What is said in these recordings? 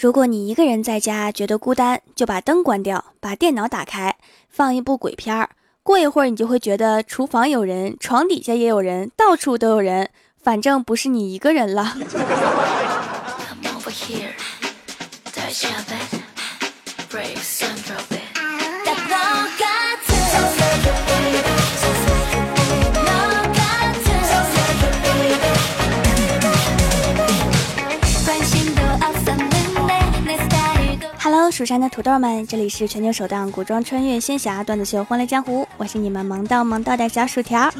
如果你一个人在家觉得孤单，就把灯关掉，把电脑打开，放一部鬼片儿。过一会儿，你就会觉得厨房有人，床底下也有人，到处都有人，反正不是你一个人了。蜀山的土豆们，这里是全球首档古装穿越仙侠段子秀《欢乐江湖》，我是你们萌到萌到的小薯条。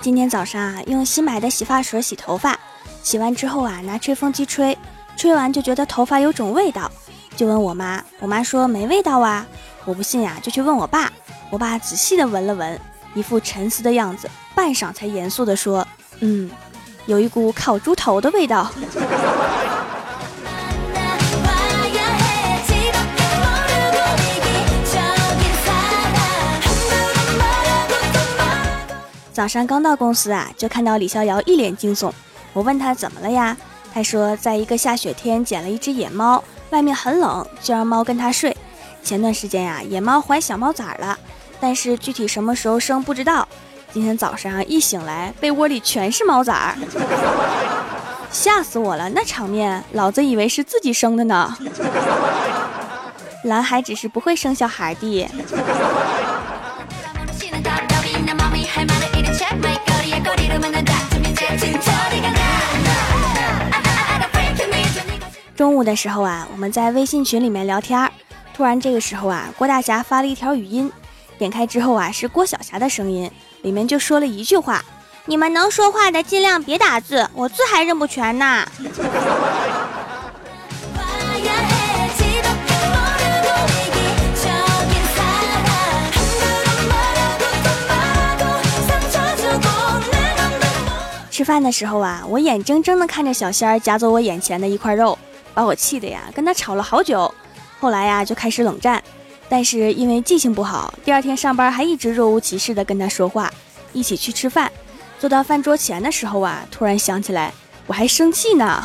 今天早上啊，用新买的洗发水洗头发，洗完之后啊，拿吹风机吹，吹完就觉得头发有种味道，就问我妈，我妈说没味道啊，我不信呀，就去问我爸，我爸仔细的闻了闻，一副沉思的样子，半晌才严肃的说，嗯，有一股烤猪头的味道。早上刚到公司啊，就看到李逍遥一脸惊悚。我问他怎么了呀？他说，在一个下雪天捡了一只野猫，外面很冷，就让猫跟他睡。前段时间呀，野猫怀小猫崽了，但是具体什么时候生不知道。今天早上一醒来，被窝里全是猫崽儿，吓死我了！那场面，老子以为是自己生的呢。男孩只是不会生小孩的。中午的时候啊，我们在微信群里面聊天儿，突然这个时候啊，郭大侠发了一条语音，点开之后啊，是郭晓霞的声音，里面就说了一句话：“你们能说话的尽量别打字，我字还认不全呢。”饭的时候啊，我眼睁睁的看着小仙儿夹走我眼前的一块肉。把我气的呀，跟他吵了好久，后来呀就开始冷战，但是因为记性不好，第二天上班还一直若无其事的跟他说话，一起去吃饭，坐到饭桌前的时候啊，突然想起来我还生气呢，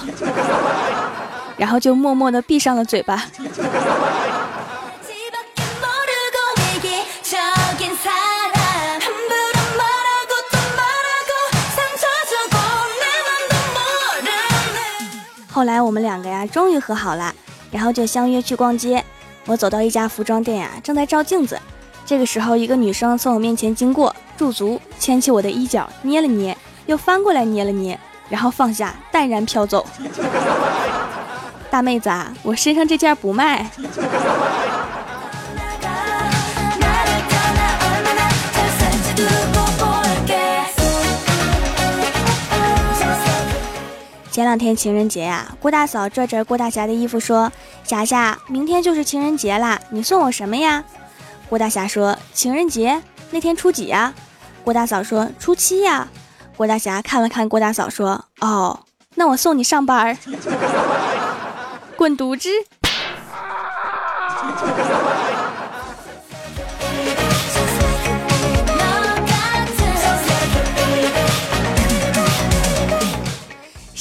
然后就默默的闭上了嘴巴。后来我们两个呀，终于和好了，然后就相约去逛街。我走到一家服装店呀，正在照镜子。这个时候，一个女生从我面前经过，驻足，牵起我的衣角，捏了捏，又翻过来捏了捏，然后放下，淡然飘走。大妹子啊，我身上这件不卖。前两天情人节呀，郭大嫂拽着郭大侠的衣服说：“霞霞，明天就是情人节啦，你送我什么呀？”郭大侠说：“情人节那天初几呀？”郭大嫂说：“初七呀。”郭大侠看了看郭大嫂说：“哦，那我送你上班，滚犊子！”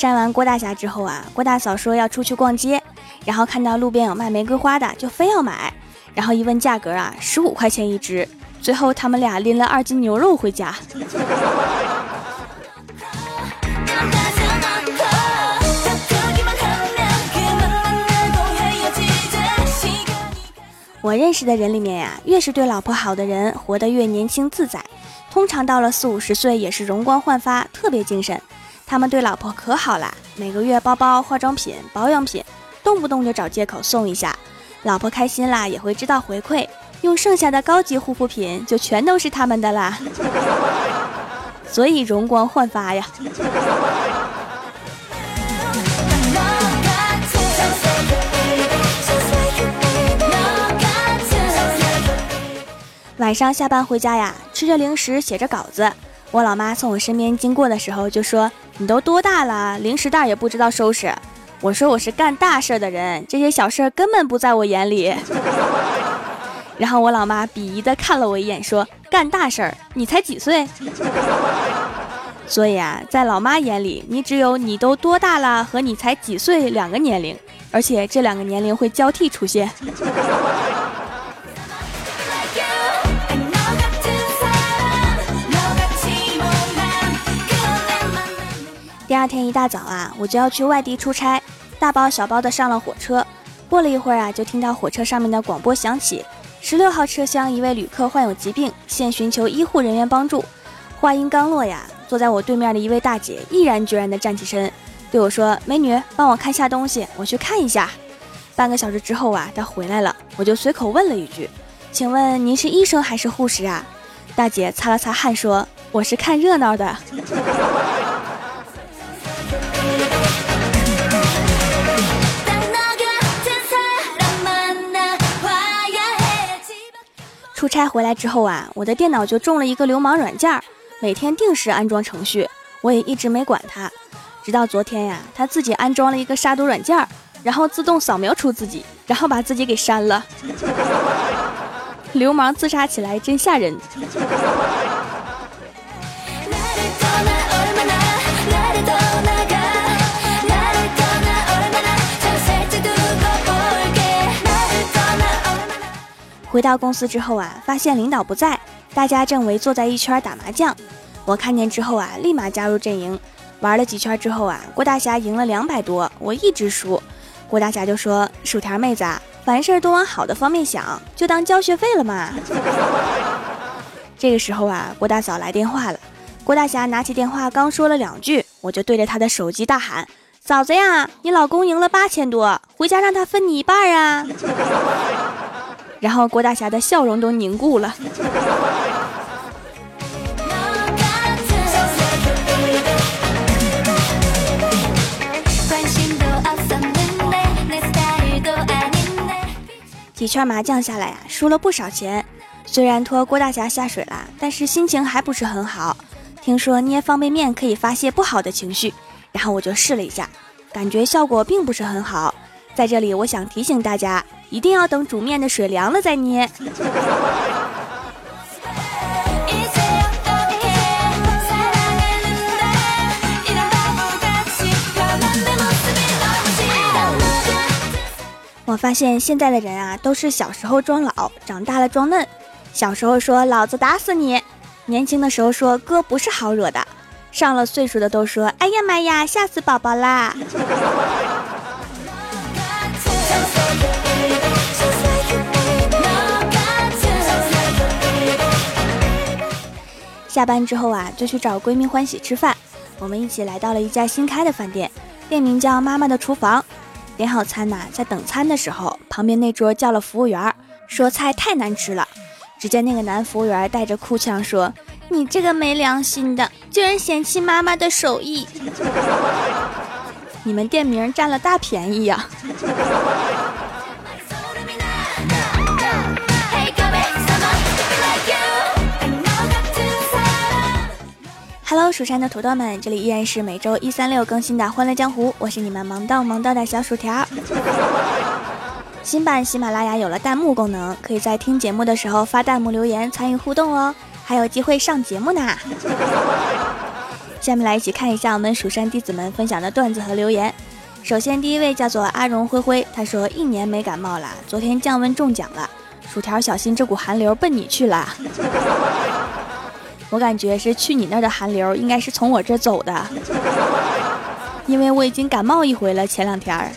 删完郭大侠之后啊，郭大嫂说要出去逛街，然后看到路边有卖玫瑰花的，就非要买。然后一问价格啊，十五块钱一支。最后他们俩拎了二斤牛肉回家。我认识的人里面呀，越是对老婆好的人，活得越年轻自在。通常到了四五十岁，也是容光焕发，特别精神。他们对老婆可好啦，每个月包包、化妆品、保养品，动不动就找借口送一下。老婆开心啦，也会知道回馈，用剩下的高级护肤品就全都是他们的啦。所以容光焕发呀。晚上下班回家呀，吃着零食，写着稿子。我老妈从我身边经过的时候就说：“你都多大了，零食袋也不知道收拾。”我说：“我是干大事的人，这些小事儿根本不在我眼里。”然后我老妈鄙夷的看了我一眼，说：“干大事儿？你才几岁？” 所以啊，在老妈眼里，你只有你都多大了和你才几岁两个年龄，而且这两个年龄会交替出现。二天一大早啊，我就要去外地出差，大包小包的上了火车。过了一会儿啊，就听到火车上面的广播响起：十六号车厢一位旅客患有疾病，现寻求医护人员帮助。话音刚落呀，坐在我对面的一位大姐毅然决然地站起身，对我说：“美女，帮我看下东西，我去看一下。”半个小时之后啊，她回来了，我就随口问了一句：“请问您是医生还是护士啊？”大姐擦了擦汗说：“我是看热闹的。” 出差回来之后啊，我的电脑就中了一个流氓软件，每天定时安装程序，我也一直没管它，直到昨天呀，他自己安装了一个杀毒软件，然后自动扫描出自己，然后把自己给删了。流氓自杀起来真吓人。回到公司之后啊，发现领导不在，大家正围坐在一圈打麻将。我看见之后啊，立马加入阵营。玩了几圈之后啊，郭大侠赢了两百多，我一直输。郭大侠就说：“薯条妹子，啊，凡事都往好的方面想，就当交学费了嘛。”这个时候啊，郭大嫂来电话了。郭大侠拿起电话，刚说了两句，我就对着他的手机大喊：“嫂子呀，你老公赢了八千多，回家让他分你一半啊！”然后郭大侠的笑容都凝固了。几圈麻将下来呀，输了不少钱。虽然拖郭大侠下水了，但是心情还不是很好。听说捏方便面可以发泄不好的情绪，然后我就试了一下，感觉效果并不是很好。在这里，我想提醒大家。一定要等煮面的水凉了再捏。我发现现在的人啊，都是小时候装老，长大了装嫩。小时候说老子打死你，年轻的时候说哥不是好惹的，上了岁数的都说哎呀妈呀，吓死宝宝啦。下班之后啊，就去找闺蜜欢喜吃饭。我们一起来到了一家新开的饭店，店名叫“妈妈的厨房”。点好餐呐，在等餐的时候，旁边那桌叫了服务员，说菜太难吃了。只见那个男服务员带着哭腔说：“你这个没良心的，居然嫌弃妈妈的手艺！你们店名占了大便宜呀！” Hello，蜀山的土豆们，这里依然是每周一、三、六更新的《欢乐江湖》，我是你们萌到萌到的小薯条。新版喜马拉雅有了弹幕功能，可以在听节目的时候发弹幕留言参与互动哦，还有机会上节目呢。下面来一起看一下我们蜀山弟子们分享的段子和留言。首先第一位叫做阿荣灰灰，他说一年没感冒了，昨天降温中奖了，薯条小心这股寒流奔你去了。我感觉是去你那儿的寒流，应该是从我这走的，因为我已经感冒一回了。前两天儿。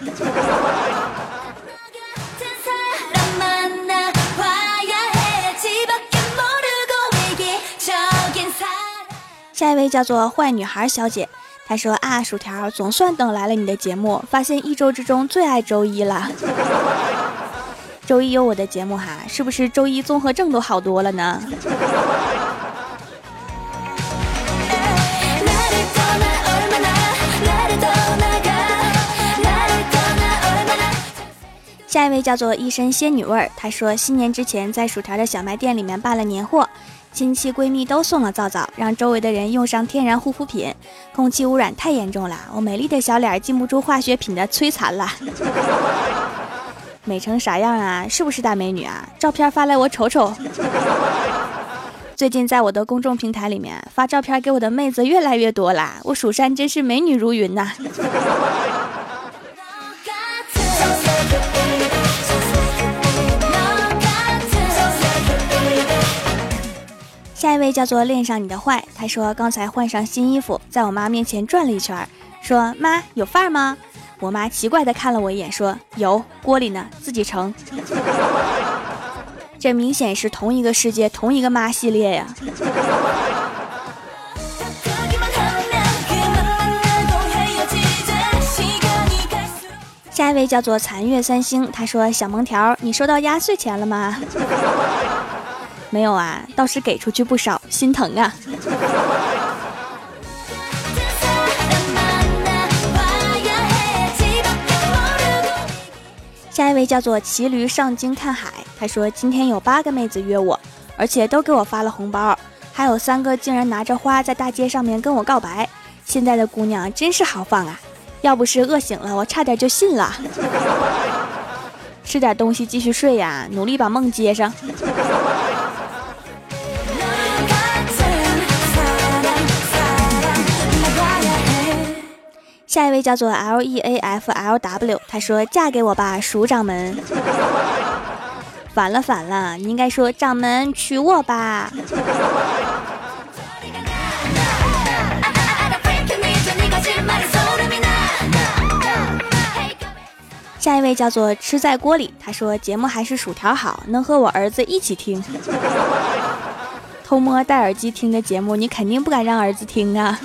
下一位叫做坏女孩小姐，她说啊，薯条总算等来了你的节目，发现一周之中最爱周一了。周一有我的节目哈，是不是周一综合症都好多了呢？下一位叫做一身仙女味儿，她说新年之前在薯条的小卖店里面办了年货，亲戚闺蜜都送了皂皂，让周围的人用上天然护肤品。空气污染太严重了，我美丽的小脸禁不住化学品的摧残了。美成啥样啊？是不是大美女啊？照片发来我瞅瞅。最近在我的公众平台里面发照片给我的妹子越来越多啦，我蜀山真是美女如云呐。下一位叫做恋上你的坏，他说刚才换上新衣服，在我妈面前转了一圈，说妈有范儿吗？我妈奇怪的看了我一眼，说有锅里呢，自己盛。这明显是同一个世界，同一个妈系列呀。下一位叫做残月三星，他说小萌条，你收到压岁钱了吗？没有啊，倒是给出去不少，心疼啊。下一位叫做骑驴上京看海，他说今天有八个妹子约我，而且都给我发了红包，还有三个竟然拿着花在大街上面跟我告白。现在的姑娘真是豪放啊，要不是饿醒了，我差点就信了。吃点东西继续睡呀，努力把梦接上。下一位叫做 L E A F L W，他说：“嫁给我吧，鼠掌门。”反了反了，你应该说掌门娶我吧。下一位叫做吃在锅里，他说：“节目还是薯条好，能和我儿子一起听。偷摸戴耳机听的节目，你肯定不敢让儿子听啊。”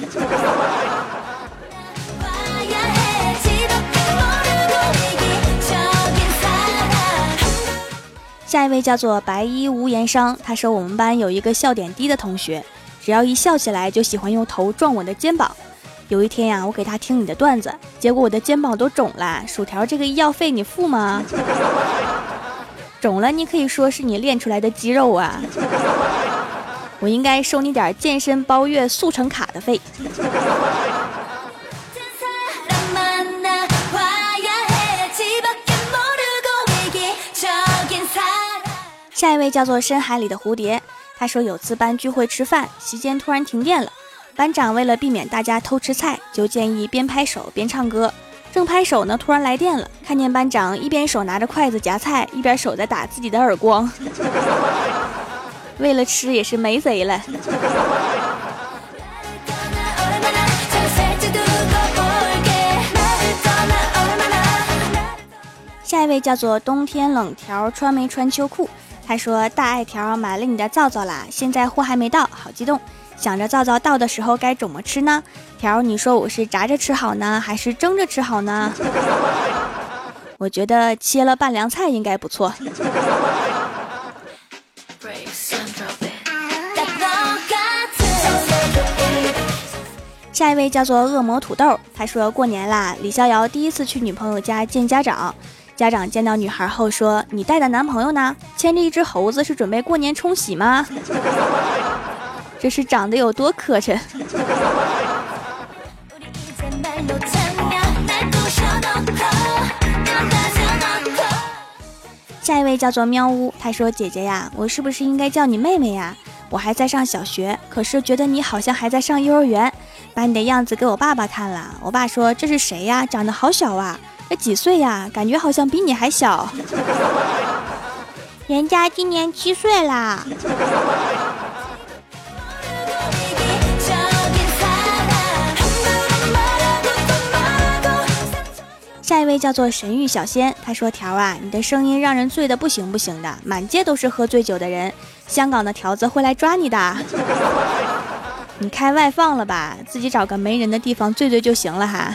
下一位叫做白衣无言伤，他说我们班有一个笑点低的同学，只要一笑起来就喜欢用头撞我的肩膀。有一天呀，我给他听你的段子，结果我的肩膀都肿了。薯条，这个医药费你付吗？肿了，你可以说是你练出来的肌肉啊。我应该收你点健身包月速成卡的费。下一位叫做深海里的蝴蝶，他说有次班聚会吃饭，席间突然停电了，班长为了避免大家偷吃菜，就建议边拍手边唱歌。正拍手呢，突然来电了，看见班长一边手拿着筷子夹菜，一边手在打自己的耳光。为了吃也是没贼了。下一位叫做冬天冷条，穿没穿秋裤？他说：“大爱条买了你的皂皂啦，现在货还没到，好激动，想着皂皂到的时候该怎么吃呢？条，你说我是炸着吃好呢，还是蒸着吃好呢？我觉得切了拌凉菜应该不错。”下一位叫做恶魔土豆，他说过年啦，李逍遥第一次去女朋友家见家长。家长见到女孩后说：“你带的男朋友呢？牵着一只猴子是准备过年冲喜吗？这是长得有多磕碜？” 下一位叫做喵呜，他说：“姐姐呀，我是不是应该叫你妹妹呀？我还在上小学，可是觉得你好像还在上幼儿园。把你的样子给我爸爸看了，我爸说这是谁呀？长得好小啊。”这几岁呀？感觉好像比你还小。人家今年七岁啦。下一位叫做神域小仙，他说：“条啊，你的声音让人醉的不行不行的，满街都是喝醉酒的人，香港的条子会来抓你的。你开外放了吧？自己找个没人的地方醉醉就行了哈。”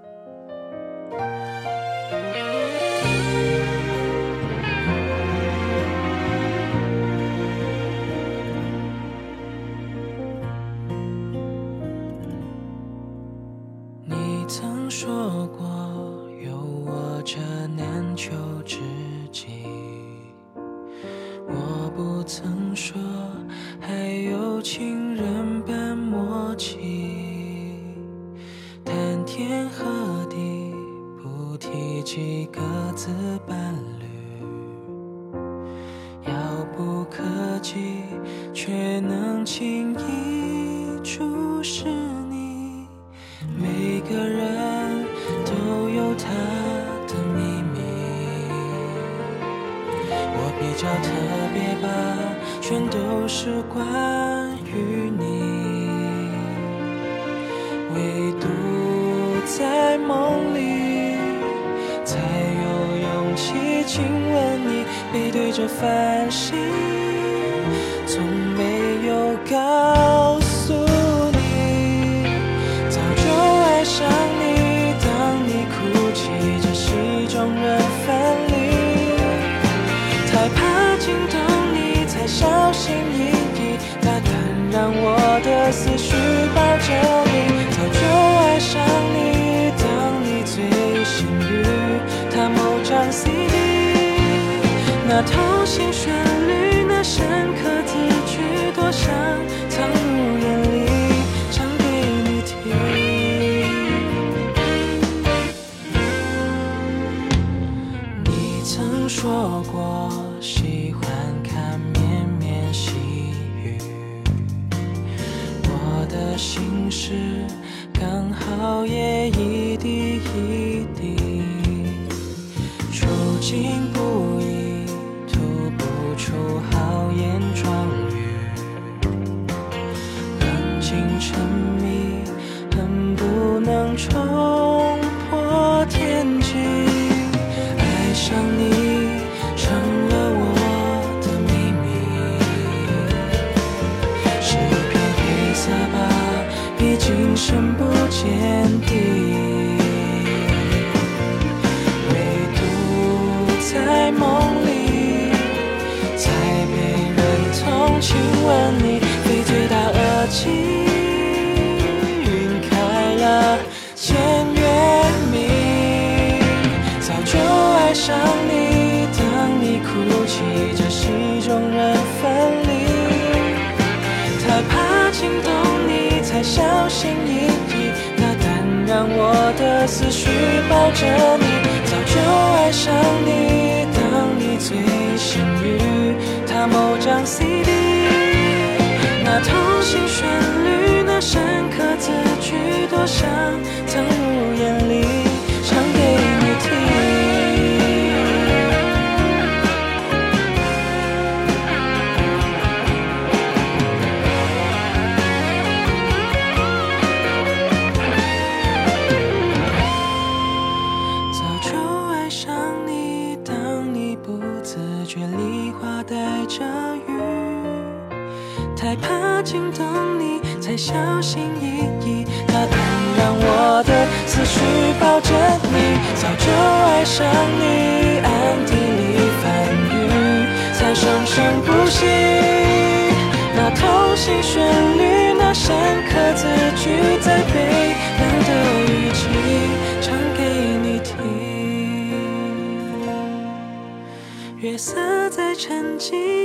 曾。唯独在梦里才有勇气亲吻你背对着繁星从没有告 CD，那动心旋律，那深刻字句，多想曾。心沉迷。小心翼翼大胆让我的思绪抱着你早就爱上你当你最幸运他某张 cd 那同心旋律那深刻字句多想曾眼睛